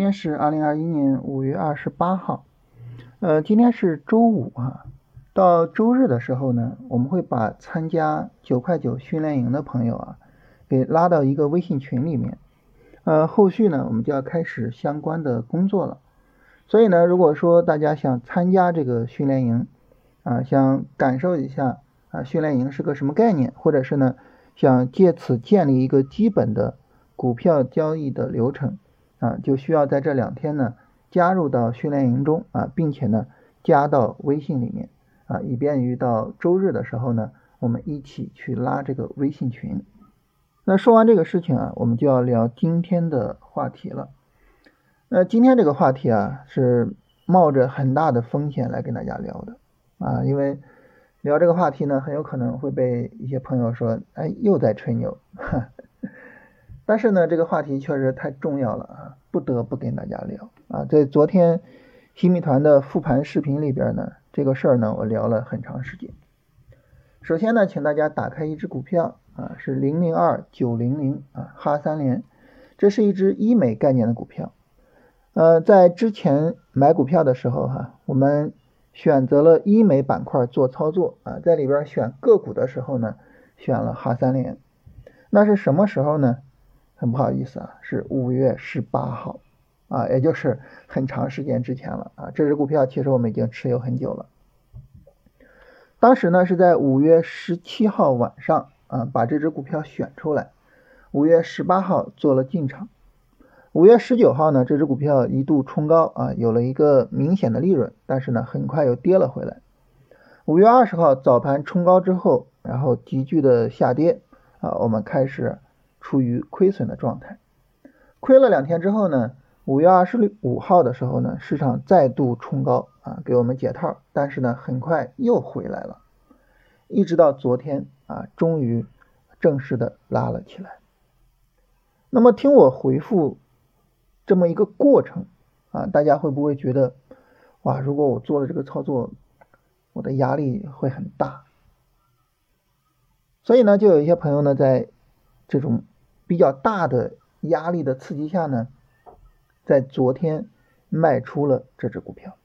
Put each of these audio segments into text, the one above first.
今天是二零二一年五月二十八号，呃，今天是周五啊。到周日的时候呢，我们会把参加九块九训练营的朋友啊，给拉到一个微信群里面。呃，后续呢，我们就要开始相关的工作了。所以呢，如果说大家想参加这个训练营啊，想感受一下啊，训练营是个什么概念，或者是呢，想借此建立一个基本的股票交易的流程。啊，就需要在这两天呢加入到训练营中啊，并且呢加到微信里面啊，以便于到周日的时候呢，我们一起去拉这个微信群。那说完这个事情啊，我们就要聊今天的话题了。那今天这个话题啊，是冒着很大的风险来跟大家聊的啊，因为聊这个话题呢，很有可能会被一些朋友说，哎，又在吹牛。但是呢，这个话题确实太重要了啊，不得不跟大家聊啊。在昨天新米团的复盘视频里边呢，这个事儿呢，我聊了很长时间。首先呢，请大家打开一只股票啊，是零零二九零零啊，哈三联，这是一只医美概念的股票。呃，在之前买股票的时候哈，我们选择了医美板块做操作啊，在里边选个股的时候呢，选了哈三联。那是什么时候呢？很不好意思啊，是五月十八号啊，也就是很长时间之前了啊。这只股票其实我们已经持有很久了。当时呢是在五月十七号晚上啊，把这只股票选出来，五月十八号做了进场。五月十九号呢，这只股票一度冲高啊，有了一个明显的利润，但是呢很快又跌了回来。五月二十号早盘冲高之后，然后急剧的下跌啊，我们开始。处于亏损的状态，亏了两天之后呢，五月二十五号的时候呢，市场再度冲高啊，给我们解套，但是呢，很快又回来了，一直到昨天啊，终于正式的拉了起来。那么听我回复这么一个过程啊，大家会不会觉得哇，如果我做了这个操作，我的压力会很大？所以呢，就有一些朋友呢，在这种。比较大的压力的刺激下呢，在昨天卖出了这只股票，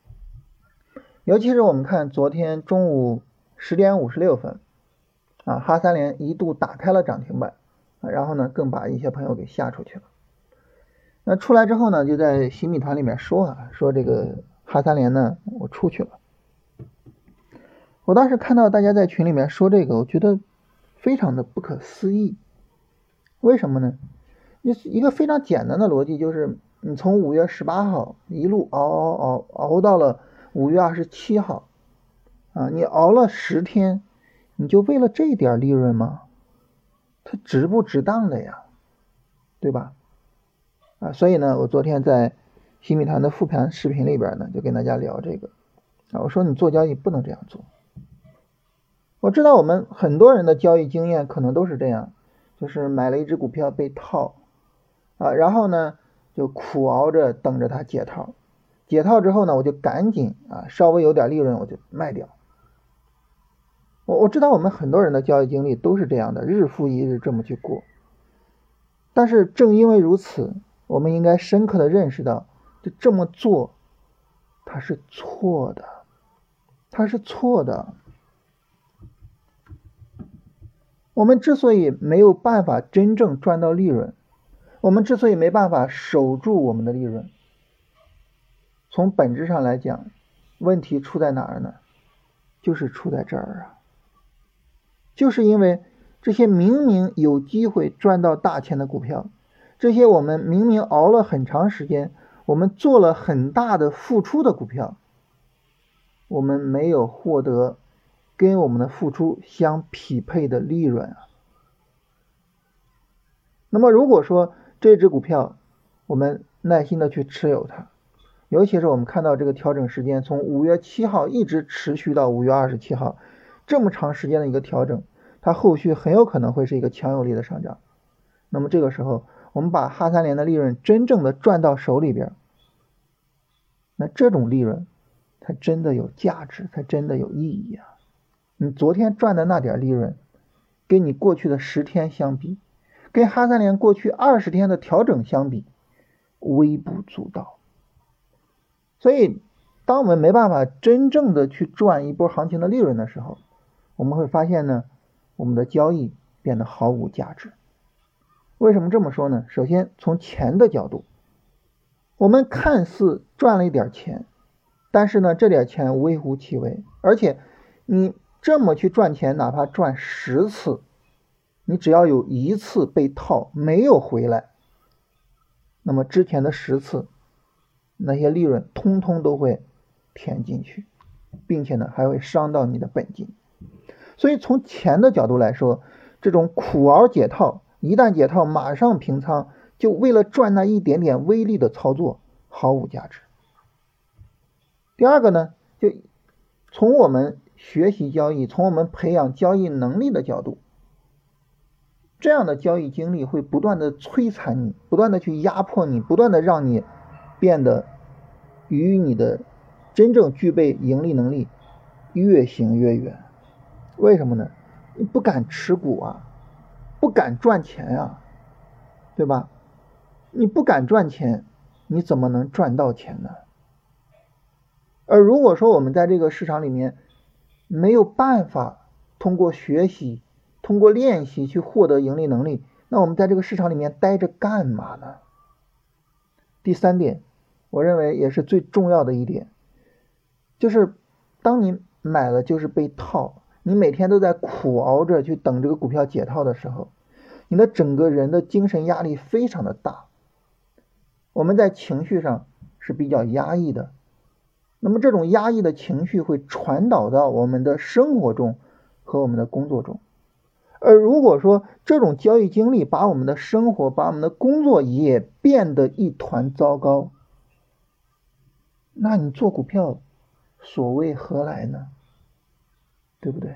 尤其是我们看昨天中午十点五十六分，啊，哈三联一度打开了涨停板，然后呢，更把一些朋友给吓出去了。那出来之后呢，就在新米团里面说啊，说这个哈三联呢，我出去了。我当时看到大家在群里面说这个，我觉得非常的不可思议。为什么呢？一一个非常简单的逻辑就是，你从五月十八号一路熬熬熬熬到了五月二十七号，啊，你熬了十天，你就为了这点利润吗？它值不值当的呀，对吧？啊，所以呢，我昨天在新米团的复盘视频里边呢，就跟大家聊这个，啊，我说你做交易不能这样做。我知道我们很多人的交易经验可能都是这样。就是买了一只股票被套啊，然后呢就苦熬着等着它解套，解套之后呢我就赶紧啊稍微有点利润我就卖掉。我我知道我们很多人的交易经历都是这样的，日复一日这么去过。但是正因为如此，我们应该深刻的认识到，就这么做它是错的，它是错的。我们之所以没有办法真正赚到利润，我们之所以没办法守住我们的利润，从本质上来讲，问题出在哪儿呢？就是出在这儿啊！就是因为这些明明有机会赚到大钱的股票，这些我们明明熬了很长时间，我们做了很大的付出的股票，我们没有获得。跟我们的付出相匹配的利润啊。那么如果说这只股票我们耐心的去持有它，尤其是我们看到这个调整时间从五月七号一直持续到五月二十七号，这么长时间的一个调整，它后续很有可能会是一个强有力的上涨。那么这个时候，我们把哈三联的利润真正的赚到手里边，那这种利润才真的有价值，才真的有意义啊。你昨天赚的那点利润，跟你过去的十天相比，跟哈三联过去二十天的调整相比，微不足道。所以，当我们没办法真正的去赚一波行情的利润的时候，我们会发现呢，我们的交易变得毫无价值。为什么这么说呢？首先，从钱的角度，我们看似赚了一点钱，但是呢，这点钱微乎其微，而且你这么去赚钱，哪怕赚十次，你只要有一次被套没有回来，那么之前的十次那些利润通通都会填进去，并且呢，还会伤到你的本金。所以从钱的角度来说，这种苦熬解套。一旦解套，马上平仓，就为了赚那一点点微利的操作，毫无价值。第二个呢，就从我们学习交易，从我们培养交易能力的角度，这样的交易经历会不断的摧残你，不断的去压迫你，不断的让你变得与你的真正具备盈利能力越行越远。为什么呢？你不敢持股啊。不敢赚钱呀，对吧？你不敢赚钱，你怎么能赚到钱呢？而如果说我们在这个市场里面没有办法通过学习、通过练习去获得盈利能力，那我们在这个市场里面待着干嘛呢？第三点，我认为也是最重要的一点，就是当你买了就是被套。你每天都在苦熬着去等这个股票解套的时候，你的整个人的精神压力非常的大。我们在情绪上是比较压抑的，那么这种压抑的情绪会传导到我们的生活中和我们的工作中。而如果说这种交易经历把我们的生活、把我们的工作也变得一团糟糕，那你做股票所谓何来呢？对不对？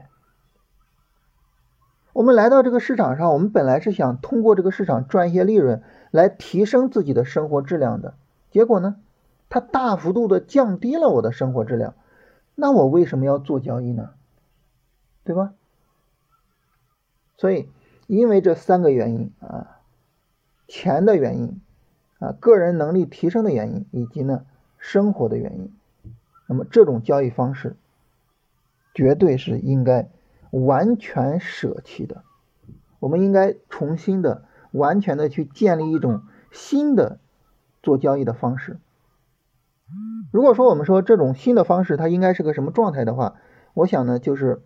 我们来到这个市场上，我们本来是想通过这个市场赚一些利润，来提升自己的生活质量的。结果呢，它大幅度的降低了我的生活质量。那我为什么要做交易呢？对吧？所以，因为这三个原因啊，钱的原因啊，个人能力提升的原因，以及呢生活的原因，那么这种交易方式。绝对是应该完全舍弃的。我们应该重新的、完全的去建立一种新的做交易的方式。如果说我们说这种新的方式它应该是个什么状态的话，我想呢就是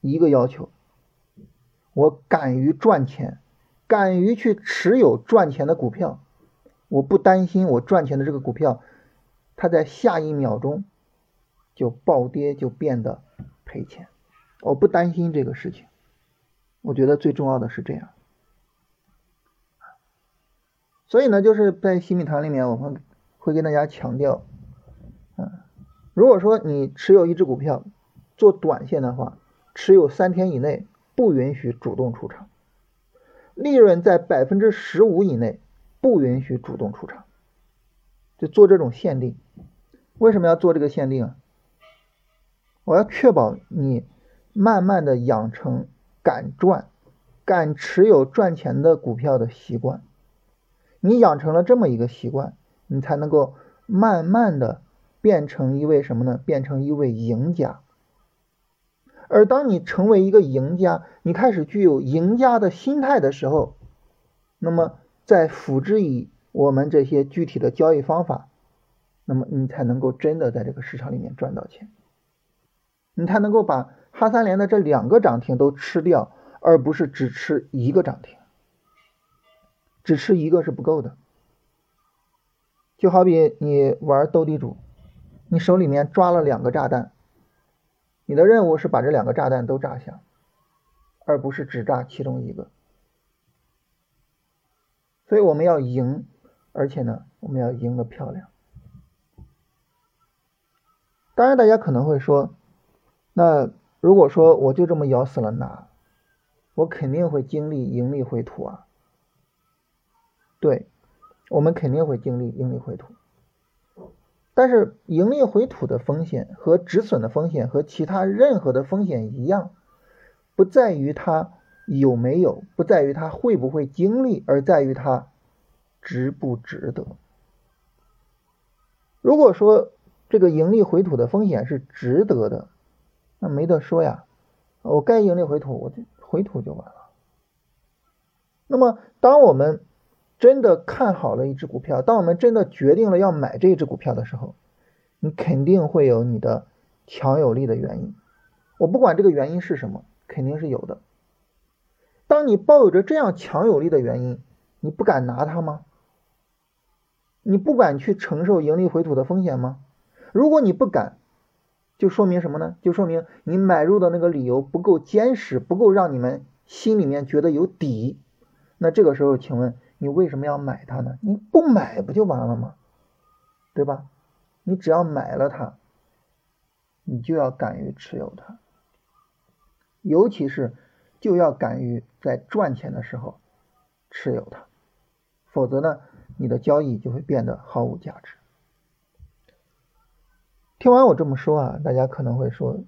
一个要求：我敢于赚钱，敢于去持有赚钱的股票，我不担心我赚钱的这个股票它在下一秒钟。就暴跌就变得赔钱，我不担心这个事情。我觉得最重要的是这样。所以呢，就是在新米团里面，我们会跟大家强调，嗯，如果说你持有一只股票做短线的话，持有三天以内不允许主动出场，利润在百分之十五以内不允许主动出场，就做这种限定。为什么要做这个限定啊？我要确保你慢慢的养成敢赚、敢持有赚钱的股票的习惯。你养成了这么一个习惯，你才能够慢慢的变成一位什么呢？变成一位赢家。而当你成为一个赢家，你开始具有赢家的心态的时候，那么再辅之以我们这些具体的交易方法，那么你才能够真的在这个市场里面赚到钱。你才能够把哈三联的这两个涨停都吃掉，而不是只吃一个涨停。只吃一个是不够的。就好比你玩斗地主，你手里面抓了两个炸弹，你的任务是把这两个炸弹都炸响，而不是只炸其中一个。所以我们要赢，而且呢，我们要赢得漂亮。当然，大家可能会说。那如果说我就这么咬死了拿，我肯定会经历盈利回吐啊。对，我们肯定会经历盈利回吐。但是盈利回吐的风险和止损的风险和其他任何的风险一样，不在于它有没有，不在于它会不会经历，而在于它值不值得。如果说这个盈利回吐的风险是值得的，那没得说呀，我该盈利回吐我就回吐就完了。那么，当我们真的看好了一只股票，当我们真的决定了要买这只股票的时候，你肯定会有你的强有力的原因。我不管这个原因是什么，肯定是有的。当你抱有着这样强有力的原因，你不敢拿它吗？你不敢去承受盈利回吐的风险吗？如果你不敢，就说明什么呢？就说明你买入的那个理由不够坚实，不够让你们心里面觉得有底。那这个时候，请问你为什么要买它呢？你不买不就完了吗？对吧？你只要买了它，你就要敢于持有它，尤其是就要敢于在赚钱的时候持有它，否则呢？你的交易就会变得毫无价值。听完我这么说啊，大家可能会说：“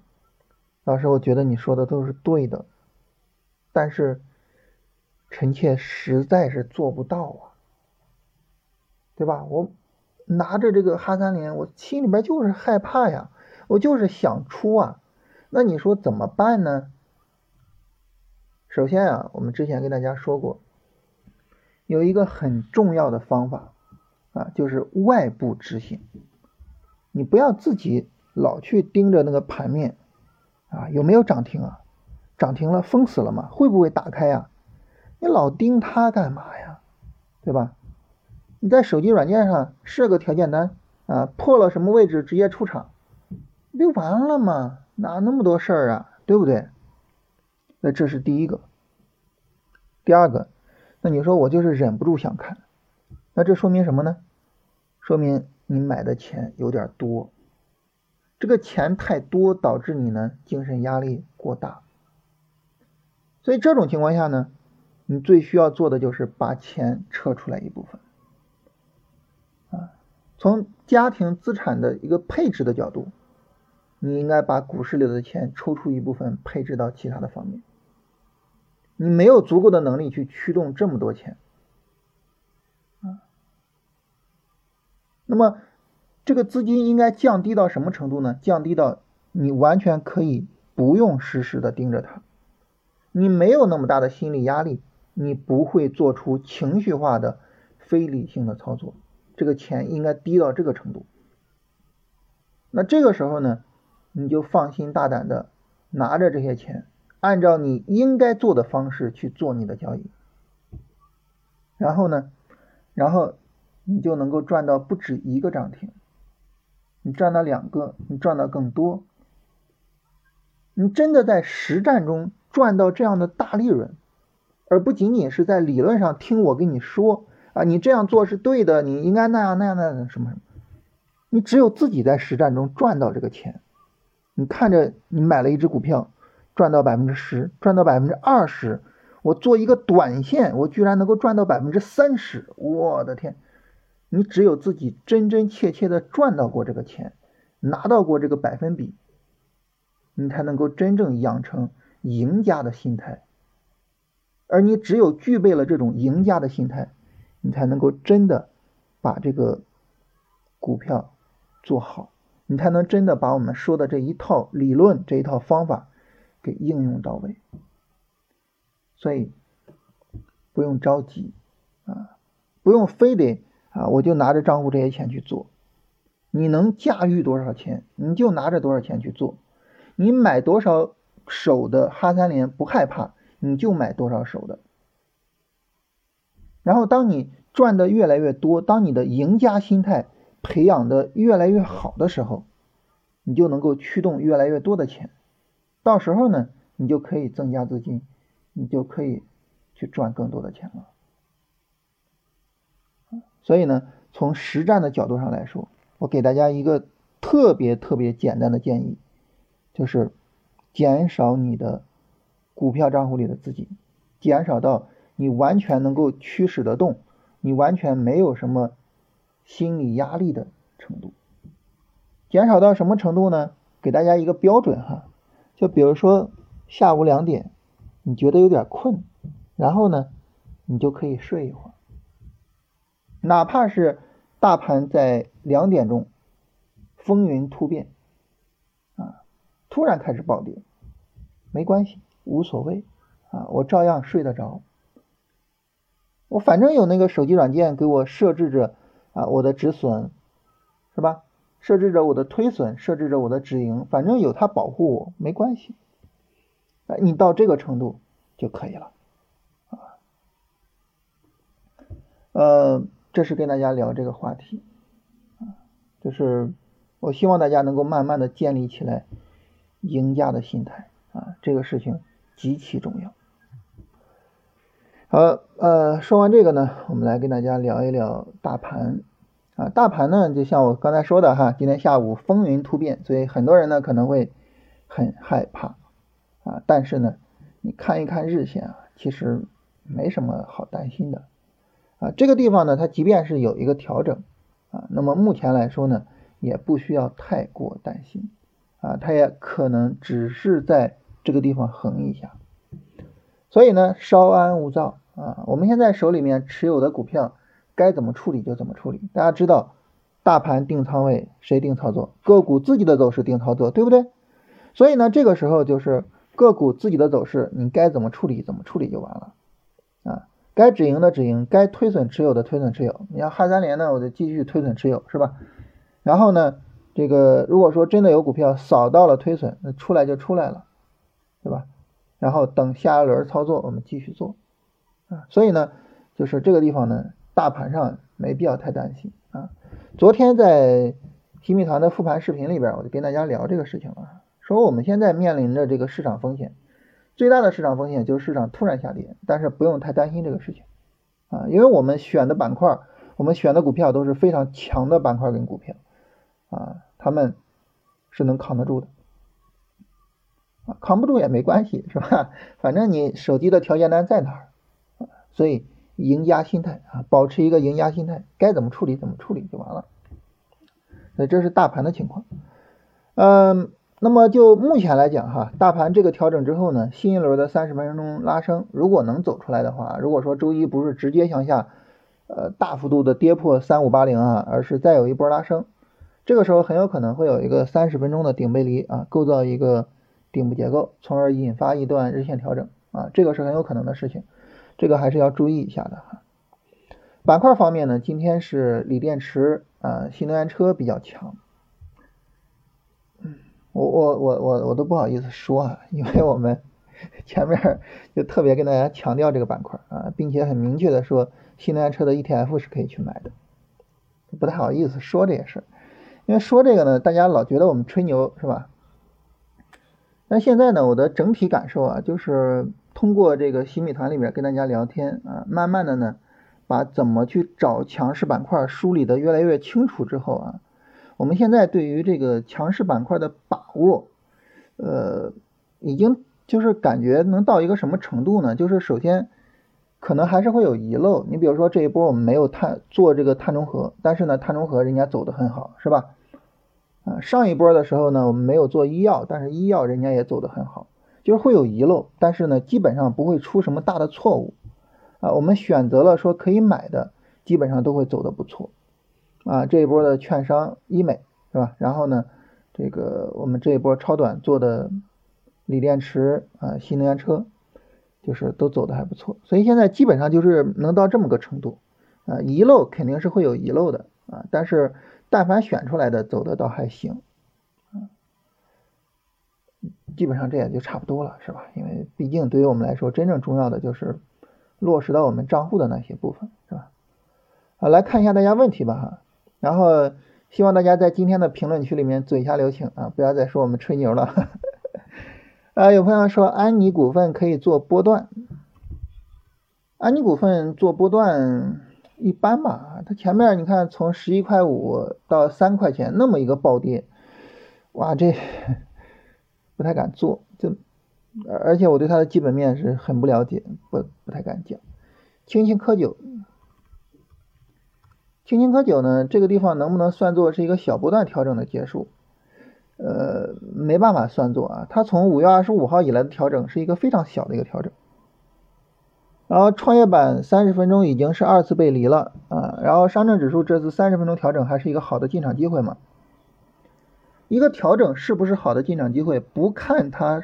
老师，我觉得你说的都是对的，但是臣妾实在是做不到啊，对吧？我拿着这个哈三连，我心里边就是害怕呀，我就是想出啊，那你说怎么办呢？首先啊，我们之前跟大家说过。”有一个很重要的方法啊，就是外部执行。你不要自己老去盯着那个盘面啊，有没有涨停啊？涨停了封死了吗？会不会打开呀？你老盯它干嘛呀？对吧？你在手机软件上设个条件单啊，破了什么位置直接出场，不就完了吗？哪那么多事儿啊？对不对？那这是第一个。第二个。那你说我就是忍不住想看，那这说明什么呢？说明你买的钱有点多，这个钱太多导致你呢精神压力过大，所以这种情况下呢，你最需要做的就是把钱撤出来一部分，啊，从家庭资产的一个配置的角度，你应该把股市里的钱抽出一部分配置到其他的方面。你没有足够的能力去驱动这么多钱，啊，那么这个资金应该降低到什么程度呢？降低到你完全可以不用实时的盯着它，你没有那么大的心理压力，你不会做出情绪化的非理性的操作，这个钱应该低到这个程度。那这个时候呢，你就放心大胆的拿着这些钱。按照你应该做的方式去做你的交易，然后呢，然后你就能够赚到不止一个涨停，你赚到两个，你赚到更多，你真的在实战中赚到这样的大利润，而不仅仅是在理论上听我跟你说啊，你这样做是对的，你应该那样那样那样什么什么，你只有自己在实战中赚到这个钱，你看着你买了一只股票。赚到百分之十，赚到百分之二十，我做一个短线，我居然能够赚到百分之三十，我的天！你只有自己真真切切的赚到过这个钱，拿到过这个百分比，你才能够真正养成赢家的心态。而你只有具备了这种赢家的心态，你才能够真的把这个股票做好，你才能真的把我们说的这一套理论，这一套方法。给应用到位，所以不用着急啊，不用非得啊，我就拿着账户这些钱去做。你能驾驭多少钱，你就拿着多少钱去做。你买多少手的哈三连不害怕，你就买多少手的。然后当你赚的越来越多，当你的赢家心态培养的越来越好的时候，你就能够驱动越来越多的钱。到时候呢，你就可以增加资金，你就可以去赚更多的钱了。所以呢，从实战的角度上来说，我给大家一个特别特别简单的建议，就是减少你的股票账户里的资金，减少到你完全能够驱使得动，你完全没有什么心理压力的程度。减少到什么程度呢？给大家一个标准哈。就比如说下午两点，你觉得有点困，然后呢，你就可以睡一会儿。哪怕是大盘在两点钟风云突变啊，突然开始暴跌，没关系，无所谓啊，我照样睡得着。我反正有那个手机软件给我设置着啊，我的止损是吧？设置着我的推损，设置着我的止盈，反正有它保护我，没关系。哎，你到这个程度就可以了啊。呃，这是跟大家聊这个话题啊，就是我希望大家能够慢慢的建立起来赢家的心态啊，这个事情极其重要。好，呃，说完这个呢，我们来跟大家聊一聊大盘啊。大盘呢，就像我刚才说的哈，今天下午风云突变，所以很多人呢可能会很害怕啊。但是呢，你看一看日线啊，其实没什么好担心的啊。这个地方呢，它即便是有一个调整啊，那么目前来说呢，也不需要太过担心啊，它也可能只是在这个地方横一下。所以呢，稍安勿躁啊。我们现在手里面持有的股票，该怎么处理就怎么处理。大家知道，大盘定仓位谁定操作？个股自己的走势定操作，对不对？所以呢，这个时候就是个股自己的走势，你该怎么处理怎么处理就完了啊。该止盈的止盈，该推损持有的推损持有。你像汉三联呢，我就继续推损持有，是吧？然后呢，这个如果说真的有股票扫到了推损，那出来就出来了，对吧？然后等下一轮操作，我们继续做啊。所以呢，就是这个地方呢，大盘上没必要太担心啊。昨天在新米团的复盘视频里边，我就跟大家聊这个事情了，说我们现在面临着这个市场风险，最大的市场风险就是市场突然下跌，但是不用太担心这个事情啊，因为我们选的板块，我们选的股票都是非常强的板块跟股票啊，他们是能扛得住的。扛不住也没关系，是吧？反正你手机的条件单在哪儿，所以赢家心态啊，保持一个赢家心态，该怎么处理怎么处理就完了。那这是大盘的情况。嗯，那么就目前来讲哈，大盘这个调整之后呢，新一轮的三十分钟拉升，如果能走出来的话，如果说周一不是直接向下，呃，大幅度的跌破三五八零啊，而是再有一波拉升，这个时候很有可能会有一个三十分钟的顶背离啊，构造一个。顶部结构，从而引发一段日线调整啊，这个是很有可能的事情，这个还是要注意一下的哈。板块方面呢，今天是锂电池啊、新能源车比较强。我我我我我都不好意思说啊，因为我们 前面就特别跟大家强调这个板块啊，并且很明确的说，新能源车的 ETF 是可以去买的，不太好意思说这些事儿，因为说这个呢，大家老觉得我们吹牛是吧？那现在呢，我的整体感受啊，就是通过这个新米团里面跟大家聊天啊，慢慢的呢，把怎么去找强势板块梳理的越来越清楚之后啊，我们现在对于这个强势板块的把握，呃，已经就是感觉能到一个什么程度呢？就是首先可能还是会有遗漏，你比如说这一波我们没有碳做这个碳中和，但是呢，碳中和人家走的很好，是吧？啊，上一波的时候呢，我们没有做医药，但是医药人家也走得很好，就是会有遗漏，但是呢，基本上不会出什么大的错误。啊，我们选择了说可以买的，基本上都会走得不错。啊，这一波的券商医美是吧？然后呢，这个我们这一波超短做的锂电池啊，新能源车，就是都走的还不错。所以现在基本上就是能到这么个程度。啊，遗漏肯定是会有遗漏的啊，但是。但凡选出来的走的倒还行，基本上这也就差不多了，是吧？因为毕竟对于我们来说，真正重要的就是落实到我们账户的那些部分，是吧？好，来看一下大家问题吧，哈。然后希望大家在今天的评论区里面嘴下留情啊，不要再说我们吹牛了。啊，有朋友说安妮股份可以做波段，安妮股份做波段。一般吧，它前面你看从十一块五到三块钱那么一个暴跌，哇，这 不太敢做，就而且我对它的基本面是很不了解，不不太敢讲。青青稞酒，青青稞酒呢，这个地方能不能算作是一个小波段调整的结束？呃，没办法算作啊，它从五月二十五号以来的调整是一个非常小的一个调整。然后创业板三十分钟已经是二次背离了啊，然后上证指数这次三十分钟调整还是一个好的进场机会嘛？一个调整是不是好的进场机会，不看它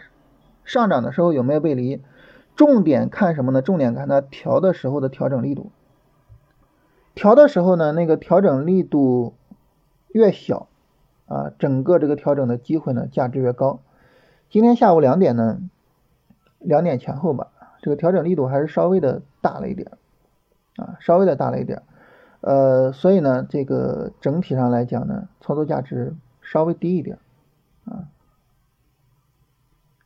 上涨的时候有没有背离，重点看什么呢？重点看它调的时候的调整力度。调的时候呢，那个调整力度越小啊，整个这个调整的机会呢价值越高。今天下午两点呢，两点前后吧。这个调整力度还是稍微的大了一点，啊，稍微的大了一点，呃，所以呢，这个整体上来讲呢，操作价值稍微低一点，啊，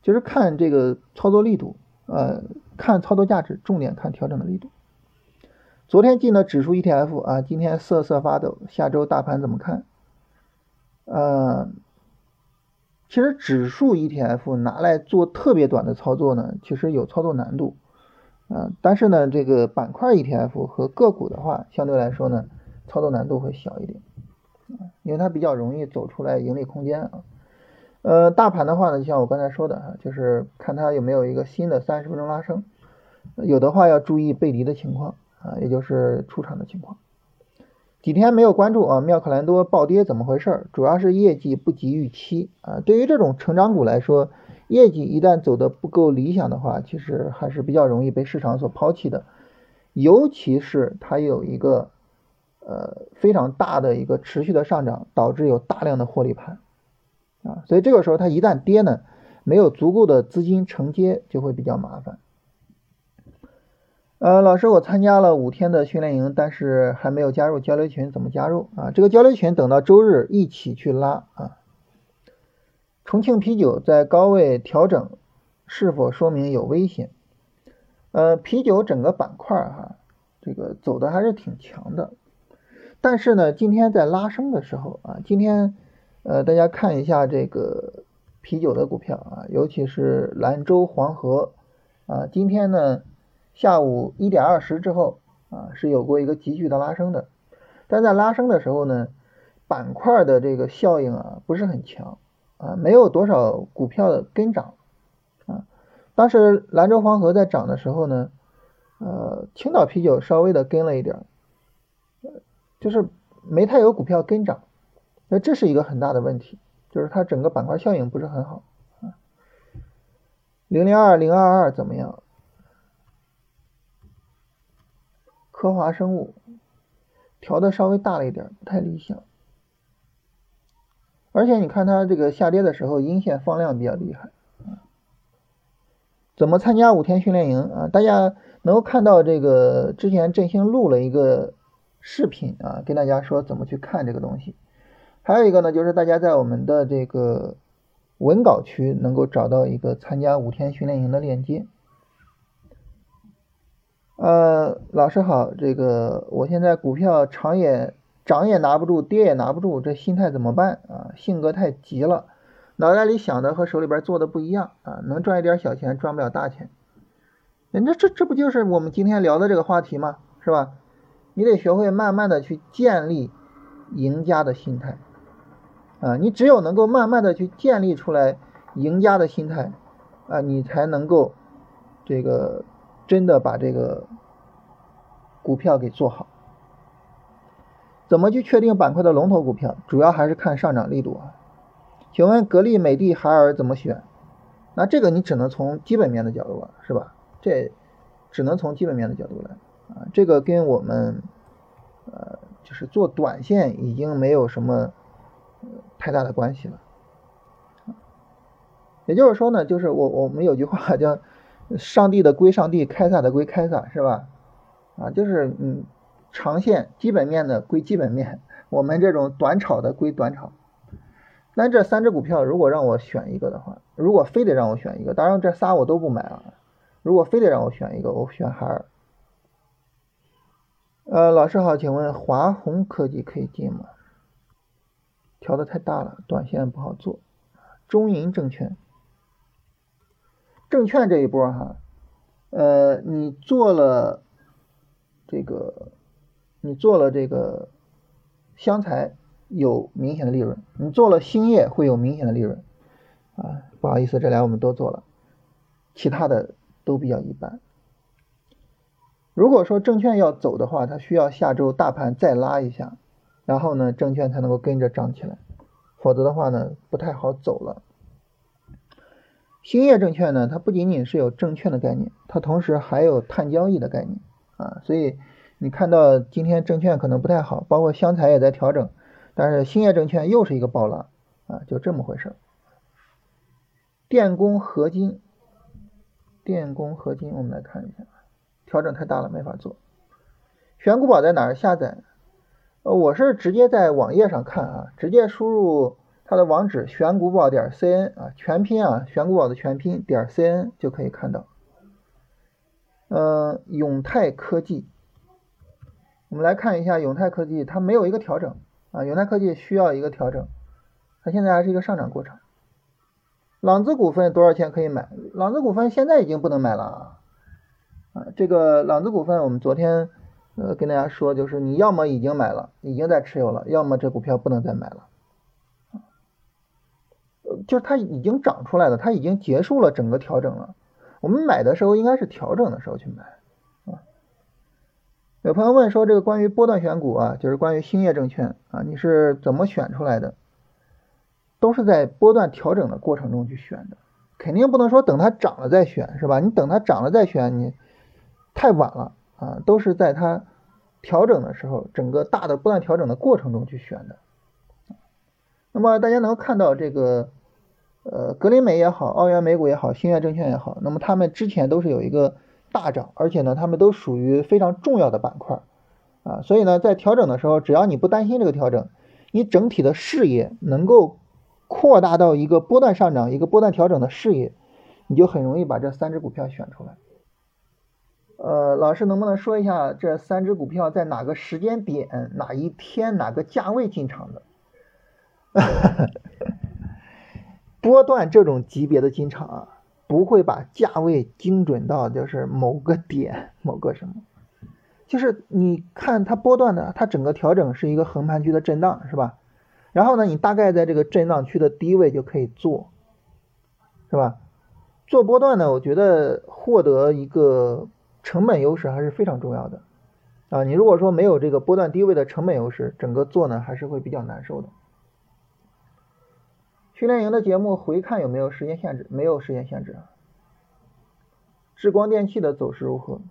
就是看这个操作力度，呃，看操作价值，重点看调整的力度。昨天进了指数 ETF 啊，今天瑟瑟发抖，下周大盘怎么看？呃。其实指数 ETF 拿来做特别短的操作呢，其实有操作难度，啊，但是呢，这个板块 ETF 和个股的话，相对来说呢，操作难度会小一点，因为它比较容易走出来盈利空间啊。呃，大盘的话呢，就像我刚才说的啊，就是看它有没有一个新的三十分钟拉升，有的话要注意背离的情况啊，也就是出场的情况。几天没有关注啊，妙可蓝多暴跌怎么回事？主要是业绩不及预期啊。对于这种成长股来说，业绩一旦走的不够理想的话，其实还是比较容易被市场所抛弃的。尤其是它有一个呃非常大的一个持续的上涨，导致有大量的获利盘啊，所以这个时候它一旦跌呢，没有足够的资金承接，就会比较麻烦。呃，老师，我参加了五天的训练营，但是还没有加入交流群，怎么加入啊？这个交流群等到周日一起去拉啊。重庆啤酒在高位调整，是否说明有危险？呃，啤酒整个板块哈，这个走的还是挺强的，但是呢，今天在拉升的时候啊，今天呃，大家看一下这个啤酒的股票啊，尤其是兰州黄河啊，今天呢。下午一点二十之后啊，是有过一个急剧的拉升的，但在拉升的时候呢，板块的这个效应啊不是很强啊，没有多少股票的跟涨啊。当时兰州黄河在涨的时候呢，呃，青岛啤酒稍微的跟了一点，就是没太有股票跟涨，那这是一个很大的问题，就是它整个板块效应不是很好啊。零零二零二二怎么样？科华生物调的稍微大了一点，不太理想。而且你看它这个下跌的时候，阴线放量比较厉害。怎么参加五天训练营啊？大家能够看到这个之前振兴录了一个视频啊，跟大家说怎么去看这个东西。还有一个呢，就是大家在我们的这个文稿区能够找到一个参加五天训练营的链接。呃，老师好，这个我现在股票涨也涨也拿不住，跌也拿不住，这心态怎么办啊？性格太急了，脑袋里想的和手里边做的不一样啊，能赚一点小钱，赚不了大钱。那这这不就是我们今天聊的这个话题吗？是吧？你得学会慢慢的去建立赢家的心态啊，你只有能够慢慢的去建立出来赢家的心态啊，你才能够这个。真的把这个股票给做好，怎么去确定板块的龙头股票？主要还是看上涨力度啊。请问格力、美的、海尔怎么选？那这个你只能从基本面的角度了，是吧？这只能从基本面的角度来啊。这个跟我们呃就是做短线已经没有什么太大的关系了。也就是说呢，就是我我们有句话叫。上帝的归上帝，凯撒的归凯撒，是吧？啊，就是嗯，长线基本面的归基本面，我们这种短炒的归短炒。那这三只股票，如果让我选一个的话，如果非得让我选一个，当然这仨我都不买啊。如果非得让我选一个，我选海尔。呃，老师好，请问华宏科技可以进吗？调的太大了，短线不好做。中银证券。证券这一波哈，呃，你做了这个，你做了这个湘财有明显的利润，你做了兴业会有明显的利润啊，不好意思，这俩我们都做了，其他的都比较一般。如果说证券要走的话，它需要下周大盘再拉一下，然后呢，证券才能够跟着涨起来，否则的话呢，不太好走了。兴业证券呢，它不仅仅是有证券的概念，它同时还有碳交易的概念啊，所以你看到今天证券可能不太好，包括湘财也在调整，但是兴业证券又是一个暴拉啊，就这么回事。电工合金，电工合金，我们来看一下，调整太大了，没法做。选股宝在哪儿下载？呃，我是直接在网页上看啊，直接输入。它的网址选股宝点 cn 啊，全拼啊，选股宝的全拼点 cn 就可以看到。嗯，永泰科技，我们来看一下永泰科技，它没有一个调整啊，永泰科技需要一个调整，它现在还是一个上涨过程。朗姿股份多少钱可以买？朗姿股份现在已经不能买了啊，啊，这个朗姿股份我们昨天呃跟大家说，就是你要么已经买了，已经在持有了，要么这股票不能再买了。就是它已经涨出来了，它已经结束了整个调整了。我们买的时候应该是调整的时候去买啊。有朋友问说，这个关于波段选股啊，就是关于兴业证券啊，你是怎么选出来的？都是在波段调整的过程中去选的，肯定不能说等它涨了再选，是吧？你等它涨了再选，你太晚了啊。都是在它调整的时候，整个大的波段调整的过程中去选的。那么大家能看到这个。呃，格林美也好，澳元美股也好，兴业证券也好，那么他们之前都是有一个大涨，而且呢，他们都属于非常重要的板块啊，所以呢，在调整的时候，只要你不担心这个调整，你整体的视野能够扩大到一个波段上涨、一个波段调整的视野，你就很容易把这三只股票选出来。呃，老师能不能说一下这三只股票在哪个时间点、哪一天、哪个价位进场的？波段这种级别的进场啊，不会把价位精准到就是某个点 某个什么，就是你看它波段的，它整个调整是一个横盘区的震荡，是吧？然后呢，你大概在这个震荡区的低位就可以做，是吧？做波段呢，我觉得获得一个成本优势还是非常重要的啊。你如果说没有这个波段低位的成本优势，整个做呢还是会比较难受的。训练营的节目回看有没有时间限制？没有时间限制。智光电器的走势如何？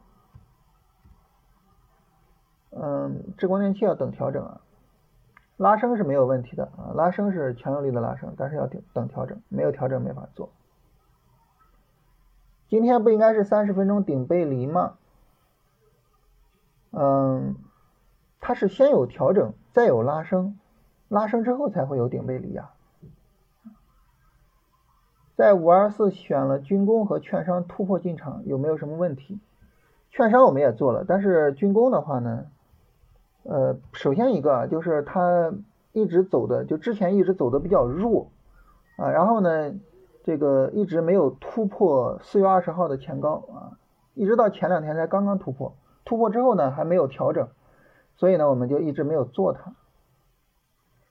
嗯，智光电器要等调整啊，拉升是没有问题的啊，拉升是强有力的拉升，但是要等等调整，没有调整没法做。今天不应该是三十分钟顶背离吗？嗯，它是先有调整，再有拉升，拉升之后才会有顶背离呀。在五二四选了军工和券商突破进场，有没有什么问题？券商我们也做了，但是军工的话呢，呃，首先一个就是它一直走的，就之前一直走的比较弱啊，然后呢，这个一直没有突破四月二十号的前高啊，一直到前两天才刚刚突破，突破之后呢还没有调整，所以呢我们就一直没有做它。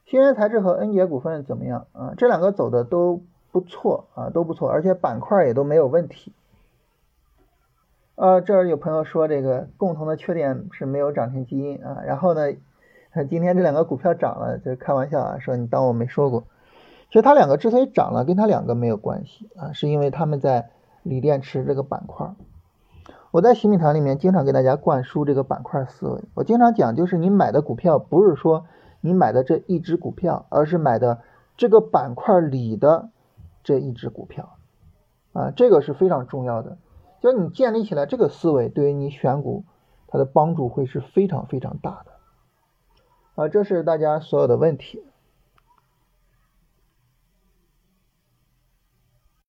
新源材质和恩杰股份怎么样啊？这两个走的都。不错啊，都不错，而且板块也都没有问题。呃，这儿有朋友说这个共同的缺点是没有涨停基因啊，然后呢，今天这两个股票涨了，就开玩笑啊，说你当我没说过。其实它两个之所以涨了，跟它两个没有关系啊，是因为他们在锂电池这个板块。我在新米团里面经常给大家灌输这个板块思维，我经常讲，就是你买的股票不是说你买的这一只股票，而是买的这个板块里的。这一只股票，啊，这个是非常重要的。就你建立起来这个思维，对于你选股，它的帮助会是非常非常大的。啊，这是大家所有的问题。